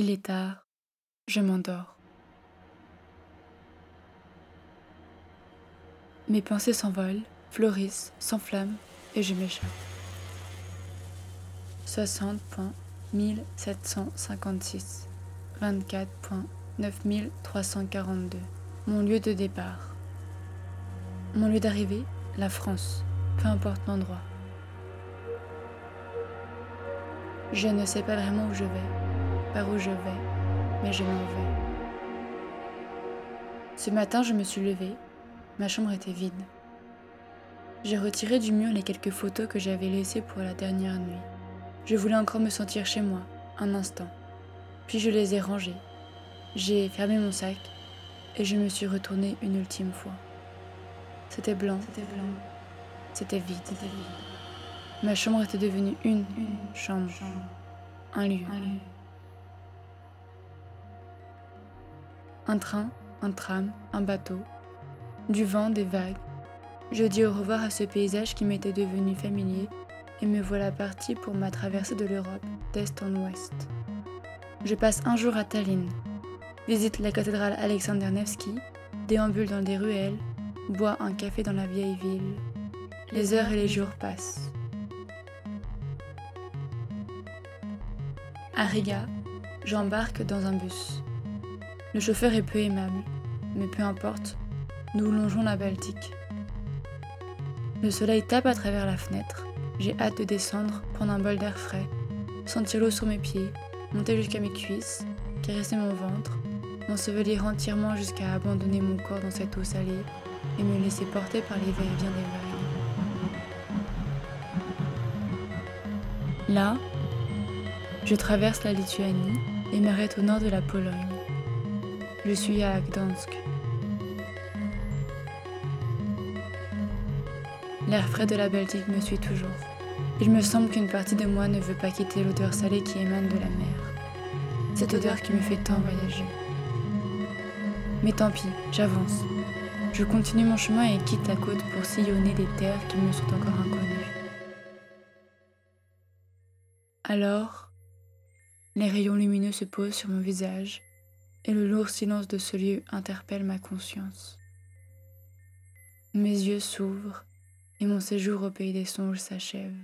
Il est tard, je m'endors. Mes pensées s'envolent, fleurissent, s'enflamment et je m'échappe. 60.1756 24.9342 Mon lieu de départ. Mon lieu d'arrivée, la France, peu importe l'endroit. Je ne sais pas vraiment où je vais, par où je vais, mais je m'en vais. Ce matin, je me suis levée, ma chambre était vide. J'ai retiré du mur les quelques photos que j'avais laissées pour la dernière nuit. Je voulais encore me sentir chez moi, un instant. Puis je les ai rangées. J'ai fermé mon sac et je me suis retournée une ultime fois. C'était blanc. C'était blanc. C'était vide. C'était vide. Ma chambre était devenue une, une chambre. Un lieu. un lieu. Un train, un tram, un bateau. Du vent, des vagues. Je dis au revoir à ce paysage qui m'était devenu familier et me voilà parti pour ma traversée de l'Europe, d'est en ouest. Je passe un jour à Tallinn, visite la cathédrale Alexander Nevsky, déambule dans des ruelles, bois un café dans la vieille ville. Les heures et les jours passent. À Riga, j'embarque dans un bus. Le chauffeur est peu aimable, mais peu importe, nous longeons la Baltique. Le soleil tape à travers la fenêtre. J'ai hâte de descendre, prendre un bol d'air frais, sentir l'eau sur mes pieds, monter jusqu'à mes cuisses, caresser mon ventre, m'ensevelir entièrement jusqu'à abandonner mon corps dans cette eau salée et me laisser porter par les va-et-vient des vagues. Là, je traverse la Lituanie et m'arrête au nord de la Pologne. Je suis à Gdansk. L'air frais de la Baltique me suit toujours. Il me semble qu'une partie de moi ne veut pas quitter l'odeur salée qui émane de la mer. Cette odeur qui me fait tant voyager. Mais tant pis, j'avance. Je continue mon chemin et quitte la côte pour sillonner des terres qui me sont encore inconnues. Alors, les rayons lumineux se posent sur mon visage et le lourd silence de ce lieu interpelle ma conscience. Mes yeux s'ouvrent et mon séjour au pays des songes s'achève.